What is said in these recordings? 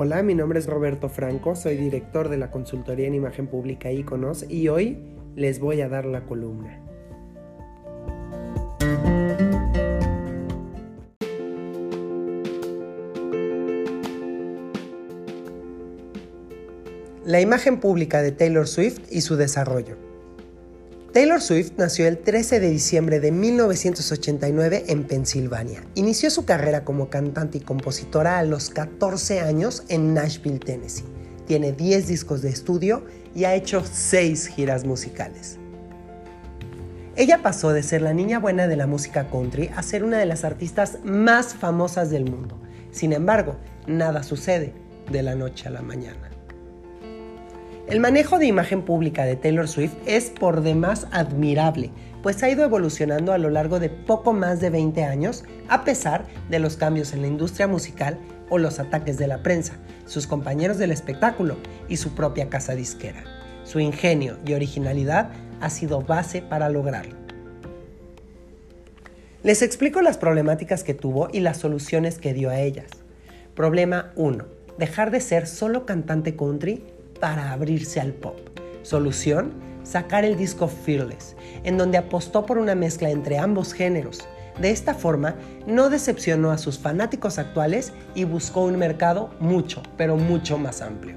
Hola, mi nombre es Roberto Franco, soy director de la consultoría en imagen pública Iconos y hoy les voy a dar la columna. La imagen pública de Taylor Swift y su desarrollo. Taylor Swift nació el 13 de diciembre de 1989 en Pensilvania. Inició su carrera como cantante y compositora a los 14 años en Nashville, Tennessee. Tiene 10 discos de estudio y ha hecho 6 giras musicales. Ella pasó de ser la niña buena de la música country a ser una de las artistas más famosas del mundo. Sin embargo, nada sucede de la noche a la mañana. El manejo de imagen pública de Taylor Swift es por demás admirable, pues ha ido evolucionando a lo largo de poco más de 20 años, a pesar de los cambios en la industria musical o los ataques de la prensa, sus compañeros del espectáculo y su propia casa disquera. Su ingenio y originalidad ha sido base para lograrlo. Les explico las problemáticas que tuvo y las soluciones que dio a ellas. Problema 1. Dejar de ser solo cantante country para abrirse al pop. Solución, sacar el disco Fearless, en donde apostó por una mezcla entre ambos géneros. De esta forma, no decepcionó a sus fanáticos actuales y buscó un mercado mucho, pero mucho más amplio.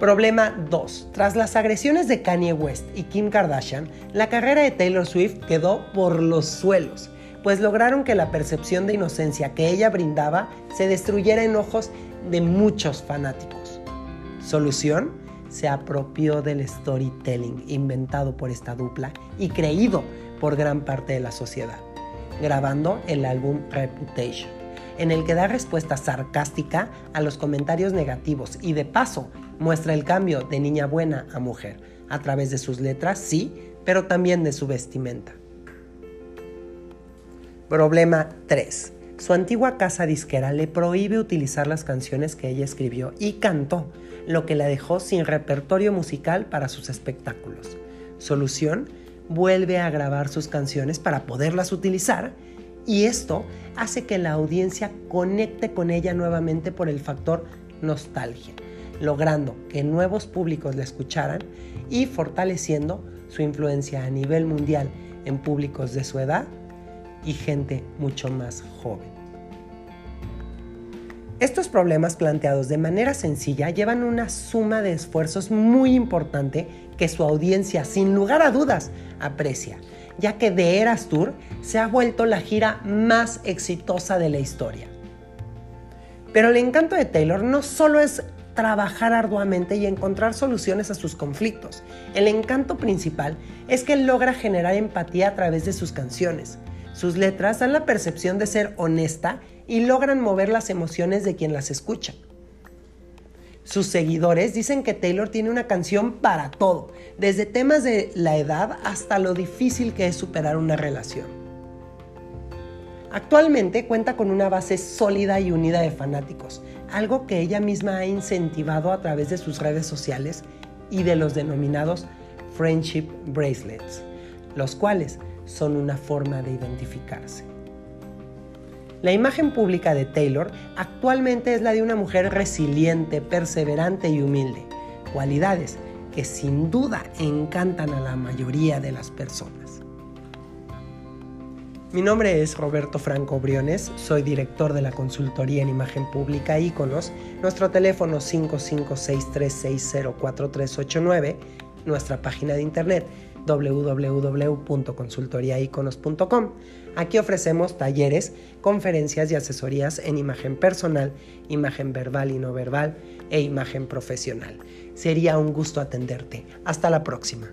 Problema 2. Tras las agresiones de Kanye West y Kim Kardashian, la carrera de Taylor Swift quedó por los suelos, pues lograron que la percepción de inocencia que ella brindaba se destruyera en ojos de muchos fanáticos. Solución, se apropió del storytelling inventado por esta dupla y creído por gran parte de la sociedad, grabando el álbum Reputation, en el que da respuesta sarcástica a los comentarios negativos y de paso muestra el cambio de niña buena a mujer, a través de sus letras, sí, pero también de su vestimenta. Problema 3. Su antigua casa disquera le prohíbe utilizar las canciones que ella escribió y cantó, lo que la dejó sin repertorio musical para sus espectáculos. Solución, vuelve a grabar sus canciones para poderlas utilizar y esto hace que la audiencia conecte con ella nuevamente por el factor nostalgia, logrando que nuevos públicos la escucharan y fortaleciendo su influencia a nivel mundial en públicos de su edad y gente mucho más joven. Estos problemas planteados de manera sencilla llevan una suma de esfuerzos muy importante que su audiencia sin lugar a dudas aprecia, ya que The Eras Tour se ha vuelto la gira más exitosa de la historia. Pero el encanto de Taylor no solo es trabajar arduamente y encontrar soluciones a sus conflictos. El encanto principal es que logra generar empatía a través de sus canciones. Sus letras dan la percepción de ser honesta y logran mover las emociones de quien las escucha. Sus seguidores dicen que Taylor tiene una canción para todo, desde temas de la edad hasta lo difícil que es superar una relación. Actualmente cuenta con una base sólida y unida de fanáticos, algo que ella misma ha incentivado a través de sus redes sociales y de los denominados Friendship Bracelets, los cuales son una forma de identificarse. La imagen pública de Taylor actualmente es la de una mujer resiliente, perseverante y humilde, cualidades que sin duda encantan a la mayoría de las personas. Mi nombre es Roberto Franco Briones, soy director de la consultoría en imagen pública Iconos, nuestro teléfono 5563604389, nuestra página de internet www.consultoriaiconos.com. Aquí ofrecemos talleres, conferencias y asesorías en imagen personal, imagen verbal y no verbal e imagen profesional. Sería un gusto atenderte. Hasta la próxima.